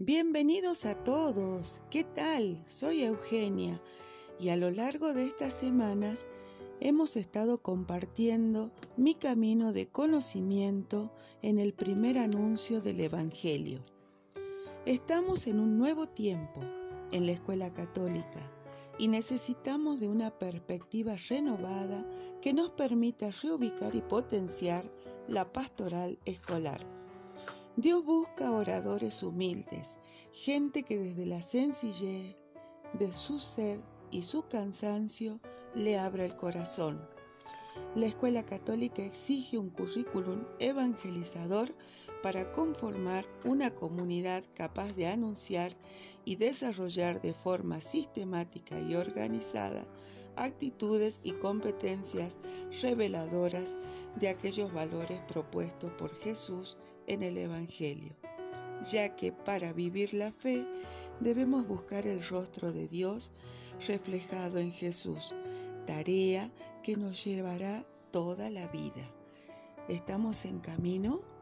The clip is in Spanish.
Bienvenidos a todos. ¿Qué tal? Soy Eugenia y a lo largo de estas semanas hemos estado compartiendo mi camino de conocimiento en el primer anuncio del Evangelio. Estamos en un nuevo tiempo en la escuela católica y necesitamos de una perspectiva renovada que nos permita reubicar y potenciar la pastoral escolar. Dios busca oradores humildes, gente que desde la sencillez de su sed y su cansancio le abra el corazón. La escuela católica exige un currículum evangelizador para conformar una comunidad capaz de anunciar y desarrollar de forma sistemática y organizada actitudes y competencias reveladoras de aquellos valores propuestos por Jesús en el Evangelio, ya que para vivir la fe debemos buscar el rostro de Dios reflejado en Jesús, tarea que nos llevará toda la vida. ¿Estamos en camino?